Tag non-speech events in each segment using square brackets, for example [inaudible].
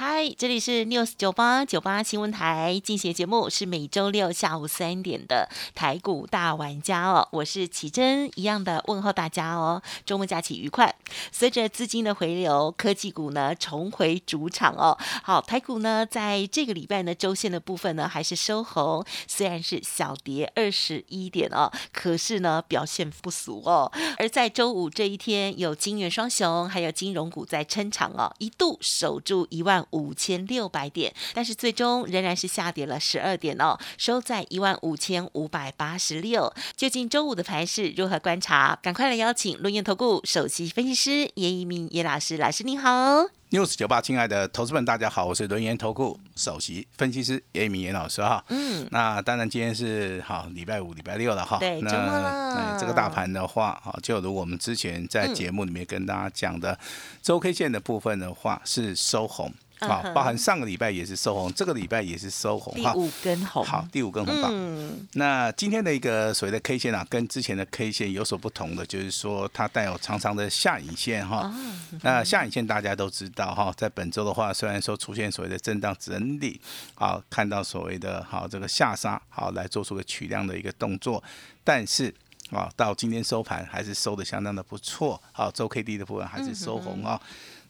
嗨，这里是 News 九八九八新闻台进行节目，是每周六下午三点的台股大玩家哦，我是启珍，一样的问候大家哦，周末假期愉快。随着资金的回流，科技股呢重回主场哦。好，台股呢在这个礼拜呢周线的部分呢还是收红，虽然是小跌二十一点哦，可是呢表现不俗哦。而在周五这一天，有金元双雄，还有金融股在撑场哦，一度守住一万。五千六百点，但是最终仍然是下跌了十二点哦，收在一万五千五百八十六。究竟周五的盘势如何观察？赶快来邀请论业投顾首席分析师叶一鸣叶老师，老师你好。News 九八，亲爱的投资们，大家好，我是轮研投顾首席分析师叶一鸣叶老师哈。嗯，那当然今天是好礼拜五、礼拜六了哈。对，周末了。这个大盘的话，哈，就如我们之前在节目里面跟大家讲的周 K 线的部分的话，是收红。好，包含上个礼拜也是收红，这个礼拜也是收红，第五根红，好，第五根红棒。嗯，那今天的一个所谓的 K 线啊，跟之前的 K 线有所不同的，就是说它带有长长的下影线哈。那下影线大家都知道哈，在本周的话，虽然说出现所谓的震荡整理，好，看到所谓的好这个下杀，好来做出个取量的一个动作，但是啊，到今天收盘还是收的相当的不错，好，周 K D 的部分还是收红啊。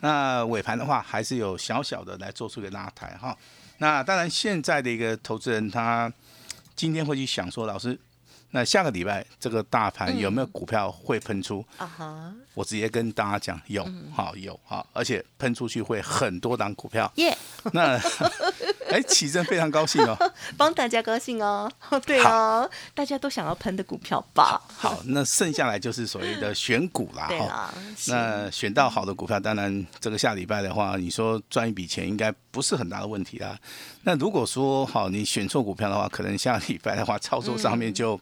那尾盘的话，还是有小小的来做出一个拉抬哈。那当然，现在的一个投资人他今天会去想说，老师，那下个礼拜这个大盘有没有股票会喷出？啊哈，我直接跟大家讲，有，好有，好，而且喷出去会很多档股票。耶，那。[laughs] [laughs] 哎，启正非常高兴哦，[laughs] 帮大家高兴哦。[laughs] 对哦，大家都想要喷的股票吧。好，那剩下来就是所谓的选股啦。对那选到好的股票，当然这个下礼拜的话，你说赚一笔钱应该不是很大的问题啦。那如果说好你选错股票的话，可能下礼拜的话操作上面就。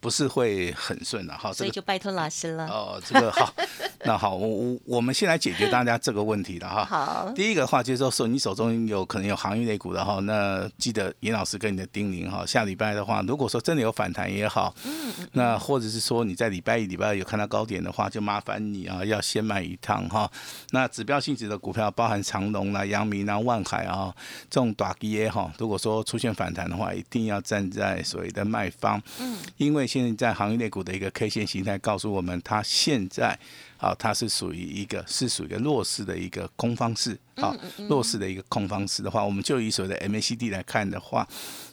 不是会很顺的哈，所以就拜托老师了。哦，这个好，[laughs] 那好，我我我们先来解决大家这个问题的哈。好，第一个话就是说，你手中有可能有行业类股的哈，那记得严老师跟你的叮咛哈，下礼拜的话，如果说真的有反弹也好，嗯，那或者是说你在礼拜一、礼拜二有看到高点的话，就麻烦你啊，要先买一趟哈。那指标性质的股票，包含长隆啦、阳明啦、万海啊这种短基也好，如果说出现反弹的话，一定要站在所谓的卖方，嗯，因为。现在行业类股的一个 K 线形态告诉我们，它现在啊，它是属于一个是属于一个弱势的一个空方式啊，弱势的一个空方式的话，我们就以所谓的 MACD 来看的话，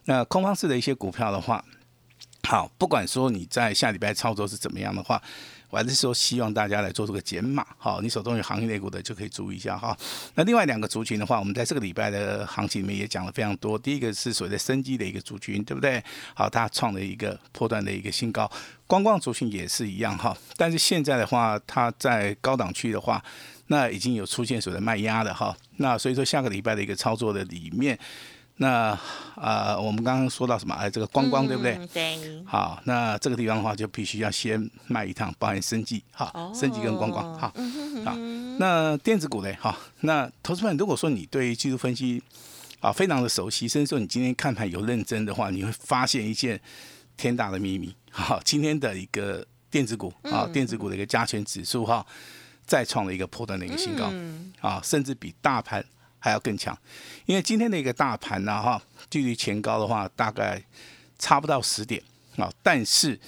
那空方式的一些股票的话，好，不管说你在下礼拜操作是怎么样的话。我还是说，希望大家来做这个减码，好，你手中有行业类股的就可以注意一下哈。那另外两个族群的话，我们在这个礼拜的行情里面也讲了非常多。第一个是所谓的生机的一个族群，对不对？好，它创了一个破断的一个新高。观光族群也是一样哈，但是现在的话，它在高档区的话，那已经有出现所谓的卖压的哈。那所以说，下个礼拜的一个操作的里面。那啊，我们刚刚说到什么？哎，这个观光对不对？对。好，那这个地方的话，就必须要先卖一趟，包含生计，哈，生计跟观光，好，好。那电子股嘞，哈，那投资们，如果说你对技术分析啊非常的熟悉，甚至说你今天看盘有认真的话，你会发现一件天大的秘密，好，今天的一个电子股啊，电子股的一个加权指数哈，再创了一个破断的一个新高，啊，甚至比大盘。还要更强，因为今天的一个大盘呢，哈，距离前高的话大概差不到十点啊。但是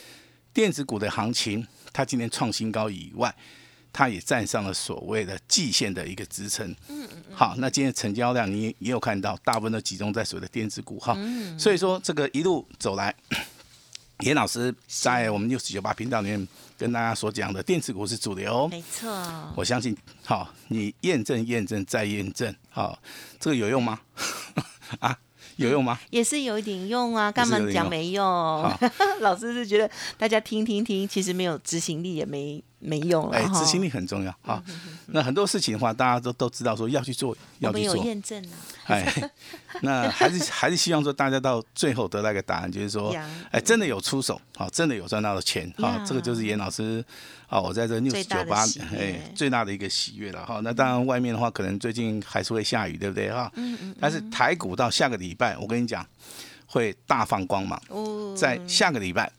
电子股的行情，它今天创新高以外，它也站上了所谓的季线的一个支撑。嗯嗯。好，那今天成交量你也有看到，大部分都集中在所谓的电子股哈。嗯。所以说这个一路走来，严老师在我们六十九八频道里面。跟大家所讲的电子股是主流，没错。我相信，好，你验证、验证再验证，好，这个有用吗？[laughs] 啊，有用吗？也是有一点用啊，干嘛讲没用？[laughs] 老师是觉得大家听听听，其实没有执行力，也没没用了哎，哈执行力很重要哈。那很多事情的话，大家都都知道说要去做，要去做。验证啊，哎，[laughs] 那还是还是希望说大家到最后得到一个答案，就是说，哎，真的有出手，好，真的有赚到的钱，好，这个就是严老师，啊，我在这最 news 大九八的喜悦，哎，最大的一个喜悦了哈。那当然外面的话，可能最近还是会下雨，对不对哈？嗯嗯，但是台股到下个礼拜，我跟你讲，会大放光芒，哦，在下个礼拜，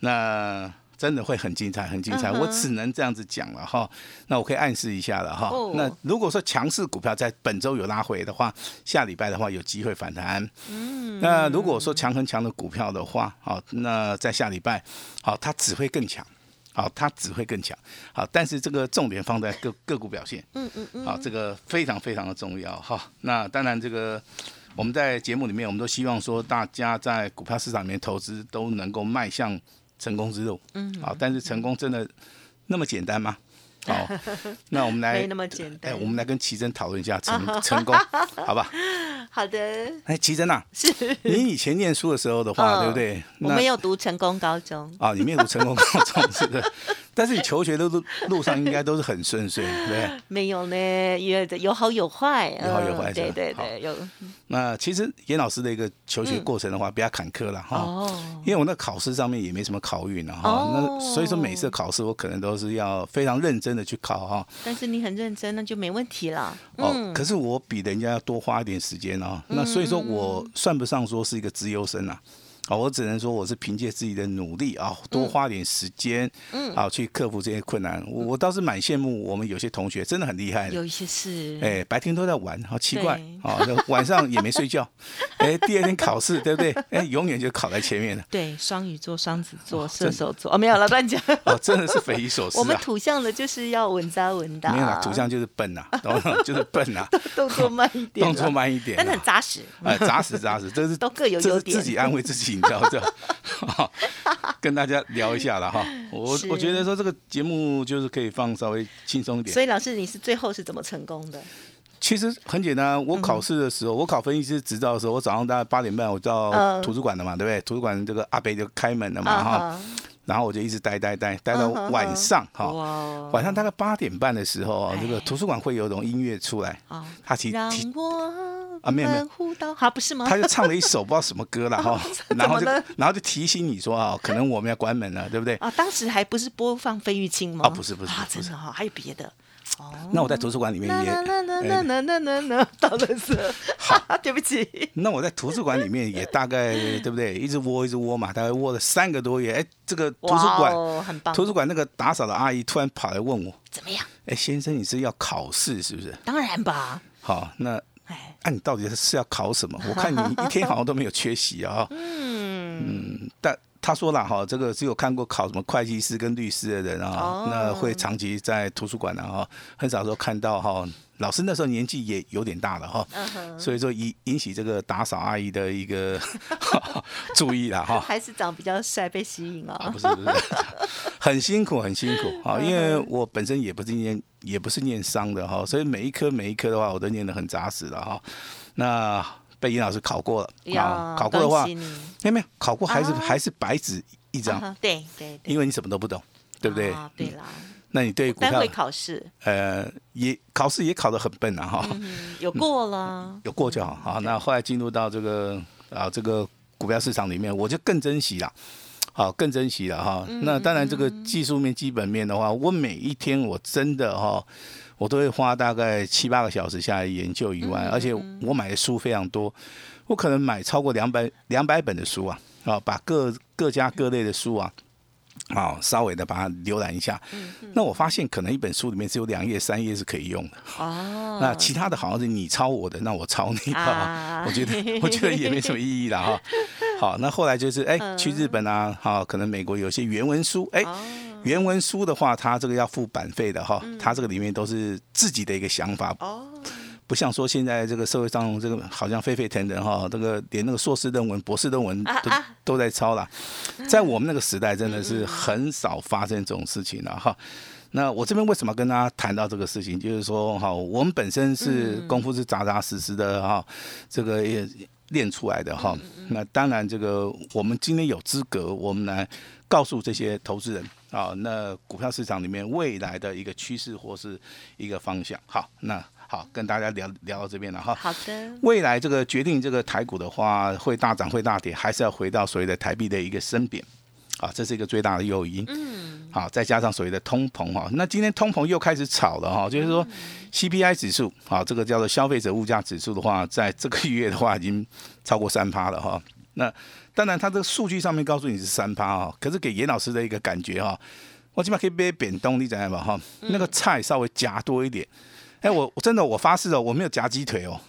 那真的会很精彩，很精彩。嗯我只能这样子讲了哈。那我可以暗示一下了哈。哦那如果说强势股票在本周有拉回的话，下礼拜的话有机会反弹。嗯。那如果说强很强的股票的话，好，那在下礼拜，好，它只会更强。好，它只会更强。好，但是这个重点放在个个股表现。嗯嗯嗯，好，这个非常非常的重要哈。那当然，这个我们在节目里面，我们都希望说，大家在股票市场里面投资都能够迈向成功之路。嗯，好，但是成功真的那么简单吗？[laughs] 好，那我们来没那么简单哎，我们来跟奇珍讨论一下成 [laughs] 成功，好吧？[laughs] 好的，哎，奇珍啊，是你以前念书的时候的话，嗯对不对？我那没有读成功高中，啊，你没有读成功高中，是不是？但是你求学的路路上应该都是很顺遂，[laughs] 对不对？没有呢，也有好有坏，有好有坏嗯对对对，有那其实严老师的一个求学过程的话，比较坎坷了哈。哦，因为我那考试上面也没什么考运了哈，哦那所以说每次考试我可能都是要非常认真的去考哈。但是你很认真，那就没问题了。哦，嗯可是我比人家要多花一点时间啊，那所以说我算不上说是一个资优生啊。啊，我只能说我是凭借自己的努力啊，多花点时间，嗯，啊，去克服这些困难。我我倒是蛮羡慕我们有些同学，真的很厉害的。有一些是，哎，白天都在玩，好奇怪对啊！那晚上也没睡觉，哎，第二天考试，对不对？哎，永远就考在前面了，对，双鱼座、双子座、射手座，哦，没有了，乱讲。哦，真的是匪夷所 [laughs] 思我们啊！土象的就是要稳扎稳打，没有啦，土象就是笨呐，懂吗？就是笨呐，动作慢一点，动作，慢一点啊，但是很扎实。哎，扎实扎实，这是都各有优点自己安慰自己，你知道这，好 [laughs] 跟大家聊一下了哈。我我觉得说这个节目就是可以放稍微轻松一点。所。以老师，你是最后是怎么成功的？其实很简单，嗯我考试的时候，我考分析师执照的时候，我早上大概八点半我到嗯。图书馆了嘛，对不对？图书馆这个阿北就开门了嘛哈，啊然后我就一直待待待待到晚上哈，晚上大概八点半的时候，哎。这个图书馆会有一种音乐出来，啊，他提让提我啊没有没有好，不是吗？他就唱了一首不知道什么歌 [laughs] 了哈，然后就然后就提醒你说啊，可能我们要关门了，对不对？啊，当时还不是播放费玉清吗？啊不是不是啊，不是真的哈，还有别的。哦，那我在图书馆里面也，那那那哎那那那那那，到了是，[laughs] 对不起，那我在图书馆里面也大概对不对？[laughs] 一直窝一直窝嘛，大概窝了三个多月。哎，这个图书哇馆哦很棒，图书馆那个打扫的阿姨突然跑来问我，怎么样？哎，先生，你是要考试是不是？当然吧，好，那哎，那、你到底是要考什么？我看你一天好像都没有缺席啊。[laughs] 嗯，但他说了哈，这个只有看过考什么会计师跟律师的人啊，哦那会长期在图书馆啊，哈，很少说看到哈。老师那时候年纪也有点大了哈，[laughs] 所以说引引起这个打扫阿姨的一个 [laughs] 注意了哈。还是长比较帅被吸引哦，啊不，是不是，很辛苦很辛苦。啊，[laughs] 因为我本身也不是念也不是念商的哈，所以每一科每一科的话，我都念得很扎实了哈。那被尹老师考过了啊呀，考过的话没有没有考过还是啊。还是白纸一张，啊对对对，因为你什么都不懂，对不对？啊？对啦，那你对股票会考试，呃也考试也考得很笨啊哈，嗯，有过了，有过就好。好，那后来进入到这个啊这个股票市场里面，我就更珍惜了。好，更珍惜了哈。那当然，这个技术面、基本面的话，我每一天我真的哈，我都会花大概七八个小时下来研究以外，而且我买的书非常多，我可能买超过两百两百本的书啊，啊，把各各家各类的书啊。好，稍微的把它浏览一下，那我发现可能一本书里面只有两页、三页是可以用的，哦，[laughs] 那其他的好像是你抄我的，那我抄你的啊，[laughs] 我觉得 [laughs] 我觉得也没什么意义了哈。好，那后来就是哎，去日本啊，好，可能美国有些原文书，哎，哦。原文书的话，它这个要付版费的哈，它这个里面都是自己的一个想法，哦，不像说现在这个社会上这个好像沸沸腾腾哈，这个连那个硕士论文、博士论文都都在抄了，在我们那个时代真的是很少发生这种事情了哈。那我这边为什么跟大家谈到这个事情，就是说哈，我们本身是功夫是扎扎实实的哈，这个也练出来的哈。那当然，这个我们今天有资格，我们来告诉这些投资人啊，那股票市场里面未来的一个趋势或是一个方向。好，那好，跟大家聊聊到这边了哈。好的，未来这个决定这个台股的话，会大涨会大跌，还是要回到所谓的台币的一个升贬啊，这是一个最大的诱因。嗯，好，再加上所谓的通膨哈，那今天通膨又开始炒了哈，就是说 CPI 指数啊，这个叫做消费者物价指数的话，在这个月的话已经超过三趴了哈。那当然，它这个数据上面告诉你是三趴啊，可是给严老师的一个感觉哈，我起码可以被扁东，你知道吧？哈，那个菜稍微夹多一点。哎，我我真的我发誓哦，我没有夹鸡腿哦，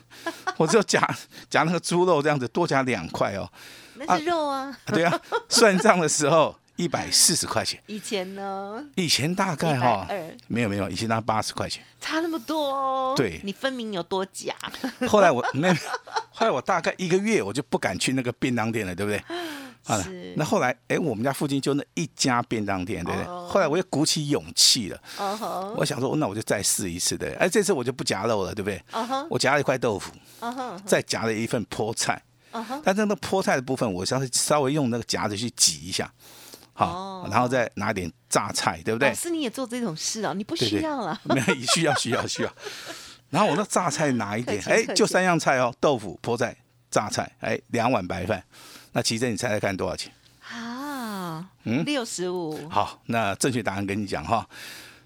我只有夹夹那个猪肉这样子，多夹两块哦。那是肉啊。对啊，算账的时候一百四十块钱。以前呢？以前大概哈120，没有没有，以前那八十块钱。差那么多哦。对你分明有多假。后来我没有，后来我大概一个月我就不敢去那个便当店了，对不对？啊是，那后来哎，我们家附近就那一家便当店，对不对？哦后来我又鼓起勇气了，我想说，那我就再试一次，对不对。哎，这次我就不夹肉了，对不对？我夹了一块豆腐，再夹了一份菠菜，但是那个菠菜的部分，我稍微稍微用那个夹子去挤一下，好哦，然后再拿点榨菜，对不对老？师你也做这种事啊？你不需要了。[laughs] 没有需要需要需要。[laughs] 然后我那榨菜拿一点，哎就三样菜哦，豆腐、菠菜、榨菜，哎，两碗白饭。那奇珍，你猜猜看多少钱？啊，嗯六十五，好，那正确答案跟你讲哈。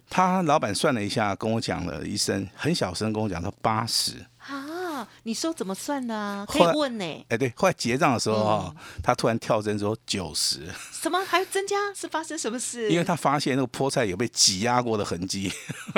他老板算了一下，跟我讲了一声，很小声跟我讲说八十。啊，你说怎么算的啊？可以问呢、哎，对，后来结账的时候哈，嗯他突然跳针说九十，什么还增加？是发生什么事？因为他发现那个菠菜有被挤压过的痕迹。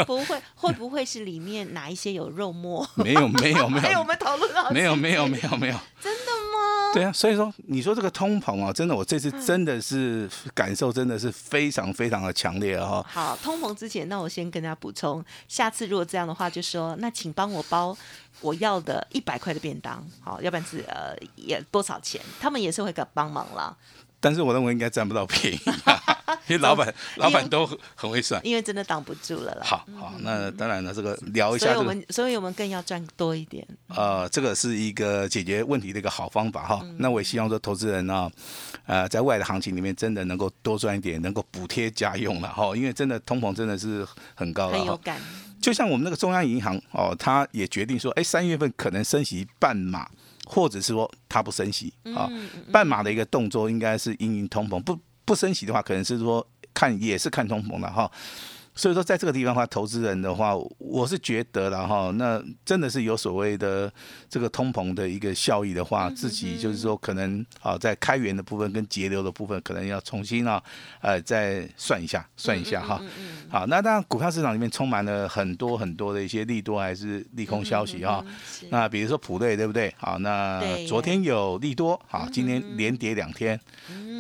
不会，会不会是里面哪一些有肉末？没有，没有，没哎，我有，们讨论到没有，没有，没有，没有。真的吗？对啊，所以说你说这个通膨啊，真的，我这次真的是感受真的是非常非常的强烈啊哈。好，通膨之前，那我先跟大家补充，下次如果这样的话，就说那请帮我包我要的一百块的便当，好，要不然是呃也多少钱，他们也是会给帮忙啦，但是我认为应该占不到便宜、啊，[laughs] 因为老板老板都很很会算。因为真的挡不住了啦。好好，那当然了，这个聊一所以下这个，我们所以我们更要赚多一点。呃，这个是一个解决问题的一个好方法哈。嗯那我也希望说，投资人呢，呃，在未来的行情里面，真的能够多赚一点，能够补贴家用了哈。因为真的通膨真的是很高了。很有感，就像我们那个中央银行哦，他也决定说，哎，三月份可能升息半码，或者是说它不升息啊、嗯半码的一个动作应该是因应通膨，不不升息的话，可能是说看也是看通膨的哈。所以说，在这个地方的话，投资人的话，我是觉得了哈，那真的是有所谓的这个通膨的一个效益的话，自己就是说可能啊，在开源的部分跟节流的部分，可能要重新啊，呃，再算一下，算一下哈。好，那当然，股票市场里面充满了很多很多的一些利多还是利空消息哈。那比如说普瑞对不对？好，那昨天有利多，好，今天连跌两天，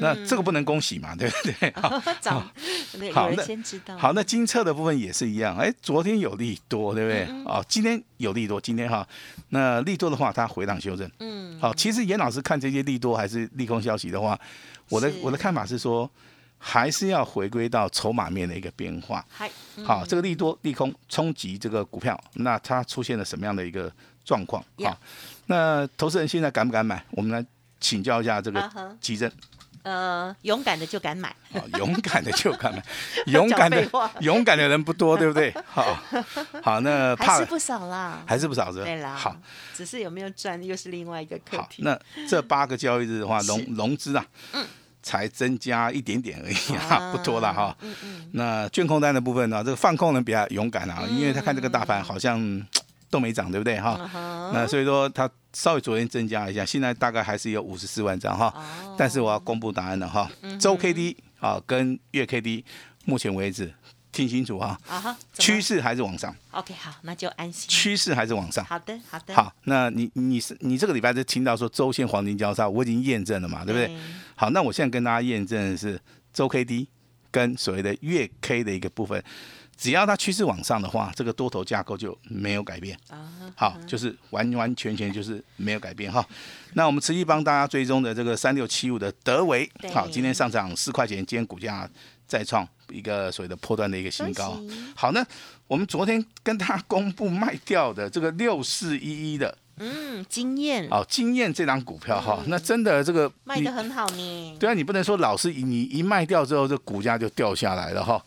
那这个不能恭喜嘛，对不对？[laughs] 好，涨，那先知道。好，那金策的部分也是一样，哎，昨天有利多，对不对？哦，今天有利多，今天哈，那利多的话，它回档修正。嗯，好，其实严老师看这些利多还是利空消息的话，我的我的看法是说，还是要回归到筹码面的一个变化。好，这个利多利空冲击这个股票，那它出现了什么样的一个状况好，那投资人现在敢不敢买？我们来请教一下这个啊哈奇珍。呃勇敢的就敢买，啊，勇敢的就敢买，勇敢的 [laughs] 勇敢的人不多，对不对？好，好，那怕还是不少啦。还是不少是吧对啦，好，，只是有没有赚又是另外一个课好，题。那这八个交易日的话，融融资啊，才增加一点点而已啊，啊不多了哈。嗯嗯，那卷空单的部分呢，这个放空人比较勇敢啊，因为他看这个大盘好像嗯都没涨，对不对哈？嗯那所以说他稍微昨天增加一下，现在大概还是有五十四万张哈。哦但是我要公布答案了哈，周 K D 啊跟月 K D，目前为止听清楚哈，趋势还是往上，OK 好，那就安心。趋势还是往上。好的好的，好，那你你是你这个礼拜就听到说周线黄金交叉，我已经验证了嘛，对不对？好，那我现在跟大家验证的是周 K D 跟所谓的月 K 的一个部分，只要它趋势往上的话，这个多头架构就没有改变。啊，好，就是完完全全就是没有改变哈。那我们持续帮大家追踪的这个三六七五的德维，好，今天上涨四块钱，今天股价再创一个所谓的破断的一个新高。好，那我们昨天跟大家公布卖掉的这个六四一一的嗯，经验哦，经验这张股票哈，那真的这个卖的很好呢。对啊，你不能说老是你一卖掉之后，这股价就掉下来了哈。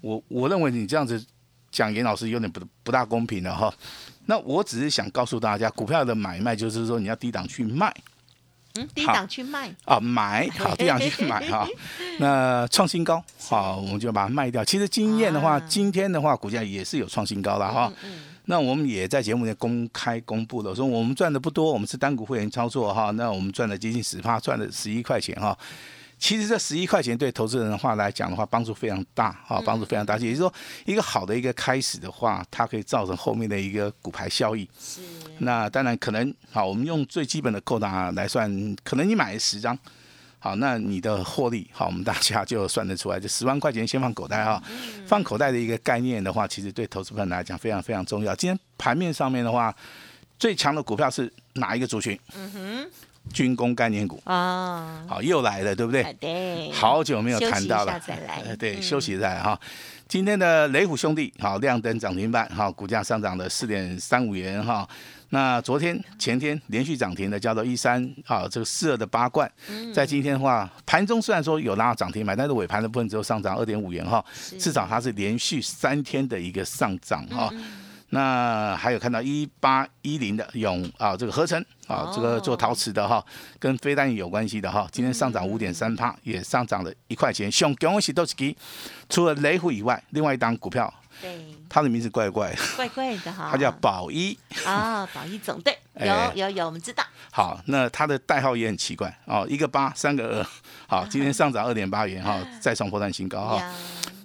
我我认为你这样子讲严老师有点不不大公平了哈。那我只是想告诉大家，股票的买卖就是说你要低档去卖嗯，低档去卖，啊，买好低档去买哈。[laughs] 那创新高好，我们就把它卖掉。其实经验的话，啊今天的话股价也是有创新高了哈。那我们也在节目里公开公布了，说我们赚的不多，我们是单股会员操作哈，那我们赚了接近十趴，赚了十一块钱哈。其实这十一块钱对投资人的话来讲的话，帮助非常大啊，帮助非常大。也就是说，一个好的一个开始的话，它可以造成后面的一个股牌效益。是那当然可能好，我们用最基本的扣打来算，可能你买了十张，好，那你的获利好，我们大家就算得出来，这十万块钱先放口袋哈，放口袋的一个概念的话，其实对投资朋友来讲非常非常重要。今天盘面上面的话，最强的股票是哪一个族群？嗯哼，军工概念股，啊，好又来了，对不对？好久没有谈到了休息一下再来。呃 [laughs] 对，嗯。休息再来哈。今天的雷虎兄弟好亮灯涨停板，哈股价上涨了四点三五元哈。那昨天前天连续涨停的叫做一三啊，这个四二的八冠，嗯。在今天的话，盘中虽然说有拉到涨停板，但是尾盘的部分只有上涨二点五元哈，至少它是连续三天的一个上涨哈。嗯那还有看到一八一零的永啊，这个合成啊，这个做陶瓷的哈，跟飞弹有关系的哈，今天上涨五点三帕，也上涨了一块钱。熊恭喜都是给，除了雷虎以外，另外一档股票，对，它的名字怪怪，怪怪的哈，它叫宝一。啊，宝一总队 [laughs] 哎有有有，我们知道，好，那它的代号也很奇怪哦，一个八，三个二。好，[laughs] 今天上涨二点八元哈，再创破断新高哈。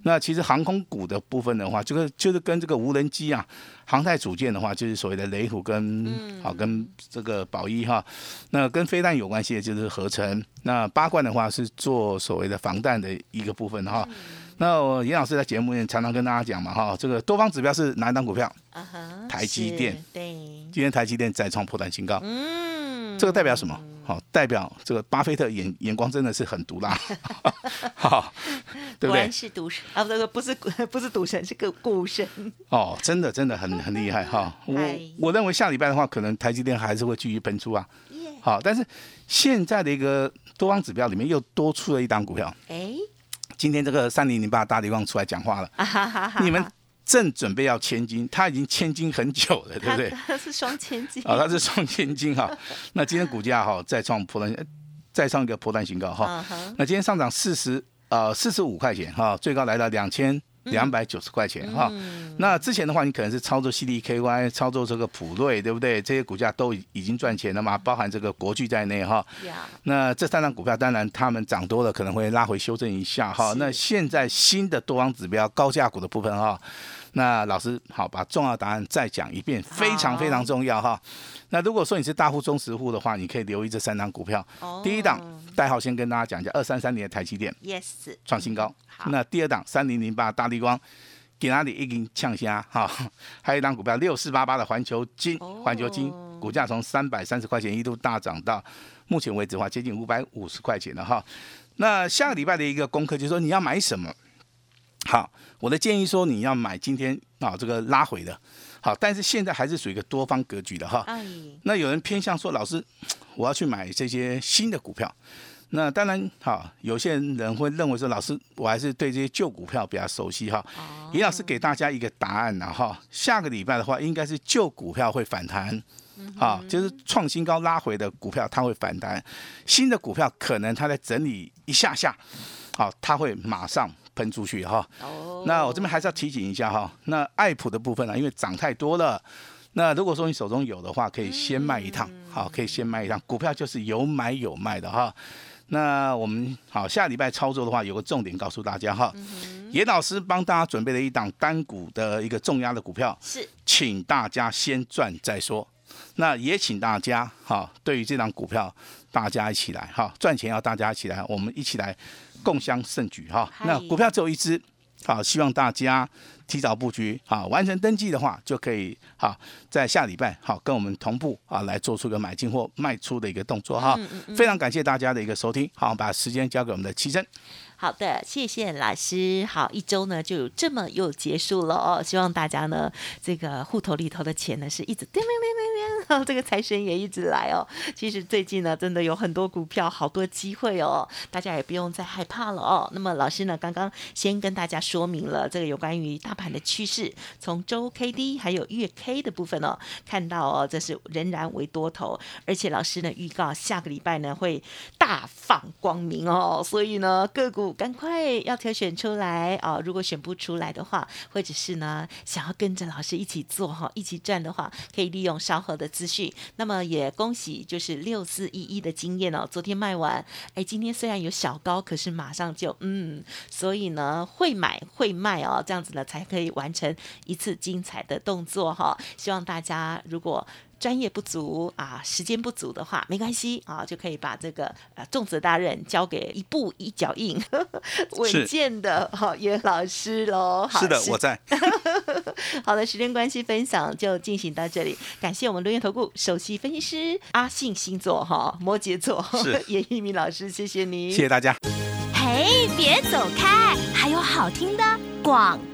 呀，那其实航空股的部分的话，这个就是跟这个无人机啊、航太组件的话，就是所谓的雷虎跟好、跟这个宝一哈，那跟飞弹有关系的就是合成。那八冠的话是做所谓的防弹的一个部分哈。那我严老师在节目里面常常跟大家讲嘛哈，这个多方指标是哪一档股票？啊哈，台积电，对，今天台积电再创破断新高，嗯，这个代表什么？好、代表这个巴菲特眼眼光真的是很毒辣，[laughs] 好，对不对？是赌神啊，不对，不是不是赌神，是个股神，哦，真的真的很很厉害哈！我我认为下礼拜的话，可能台积电还是会继续喷出啊。耶，好，但是现在的一个多方指标里面又多出了一档股票。哎，今天这个三零零八大地方出来讲话了，你们正准备要千金，他已经千金很久了，对不对？他是双千金，啊，他是双千金哈。[laughs] 那今天股价哈再创破断，呃再创一个破断新高哈。那今天上涨四十呃四十五块钱哈，最高来到两千两百九十块钱哈。嗯那之前的话，你可能是操作 CDKY，操作这个普瑞，对不对？这些股价都已已经赚钱了嘛，包含这个国巨在内哈。呀，那这三档股票，当然他们涨多了，可能会拉回修正一下哈。那现在新的多方指标高价股的部分哈，那老师好把重要答案再讲一遍，非常非常重要哈。那如果说你是大户、中实户的话，你可以留意这三档股票。哦第一档代号先跟大家讲一下，二三三年的台积电，yes，创新高。好那第二档三零零八大力光。给哪里一根呛虾哈，[laughs] 还有一档股票六四八八的环球金哦，环球金股价从三百三十块钱一度大涨到目前为止的话接近五百五十块钱了哈。那下个礼拜的一个功课就是说你要买什么？好，我的建议说你要买今天啊这个拉回的，好，但是现在还是属于一个多方格局的哈。哎，那有人偏向说，老师，我要去买这些新的股票。那当然，好，有些人会认为说，老师，我还是对这些旧股票比较熟悉哈。哦严老师给大家一个答案呐哈，下个礼拜的话，应该是旧股票会反弹，啊，就是创新高拉回的股票它会反弹，新的股票可能它在整理一下下，好，它会马上喷出去哈。哦，那我这边还是要提醒一下哈，那爱普的部分呢、因为涨太多了。那如果说你手中有的话，可以先卖一趟，好，可以先卖一趟。股票就是有买有卖的哈。那我们好，下礼拜操作的话，有个重点告诉大家哈。严老师帮大家准备了一档单股的一个重压的股票，是请大家先赚再说。那也请大家哈，对于这档股票，大家一起来哈，赚钱要大家一起来，我们一起来共襄盛举哈。那股票只有一只，好，希望大家提早布局，好，完成登记的话，就可以哈在下礼拜好跟我们同步啊来做出个买进或卖出的一个动作哈。非常感谢大家的一个收听，好，把时间交给我们的齐珍。好的，谢谢老师。好，一周呢就这么又结束了哦。希望大家呢这个户头里头的钱呢是一直叮铃铃铃铃这个财神也一直来哦。其实最近呢，真的有很多股票，好多机会哦，大家也不用再害怕了哦。那么老师呢，刚刚先跟大家说明了这个有关于大盘的趋势，从周 K D 还有月 K 的部分哦，看到哦，这是仍然为多头，而且老师呢预告下个礼拜呢会大放光明哦，所以呢个股赶快要挑选出来哦，如果选不出来的话，或者是呢想要跟着老师一起做哈，一起赚的话，可以利用稍后的资讯。那么也恭喜就是六四一一的经验哦，昨天卖完，哎，今天虽然有小高，可是马上就嗯，所以呢会买会卖哦，这样子呢才可以完成一次精彩的动作哈。希望大家如果。专业不足啊，时间不足的话，没关系啊，就可以把这个呃重责大任交给一步一脚印、[laughs] 稳健的哈叶老师喽。是的，我在。[laughs] 好的，时间关系，分享就进行到这里。感谢我们留言投顾首席分析师阿信星座哈摩羯座是 [laughs] 叶一鸣老师，谢谢你，谢谢大家。嘿，别走开，还有好听的广告。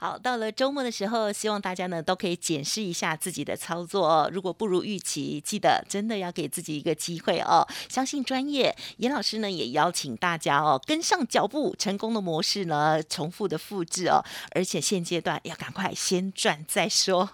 好，到了周末的时候，希望大家呢都可以检视一下自己的操作哦。如果不如预期，记得真的要给自己一个机会哦。相信专业，严老师呢也邀请大家哦跟上脚步，成功的模式呢重复的复制哦。而且现阶段要赶快先赚再说。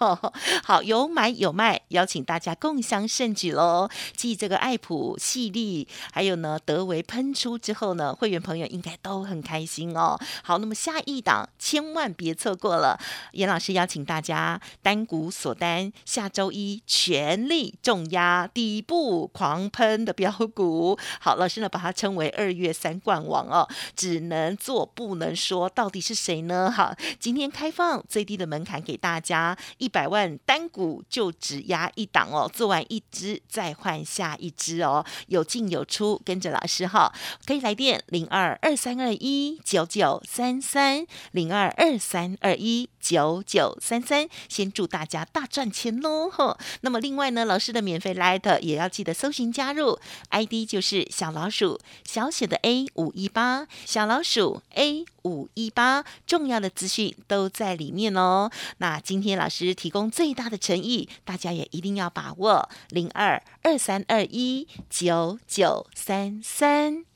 好，有买有卖，邀请大家共享盛举喽。继这个爱普、细粒，还有呢德维喷出之后呢，会员朋友应该都很开心哦。好，那么下一档千万别错。过了，严老师邀请大家单股锁单，下周一全力重压底部狂喷的标股。好，老师呢把它称为二月三冠王哦，只能做不能说，到底是谁呢？哈，今天开放最低的门槛给大家，一百万单股就只压一档哦，做完一支再换下一支哦，有进有出，跟着老师哈，可以来电零二二三二一九九三三零二二三。二一九九三三，先祝大家大赚钱喽！哈，那么另外呢，老师的免费 Light 也要记得搜寻加入，ID 就是小老鼠小写的 A 五一八，小老鼠 A 五一八，重要的资讯都在里面哦。那今天老师提供最大的诚意，大家也一定要把握零二二三二一九九三三。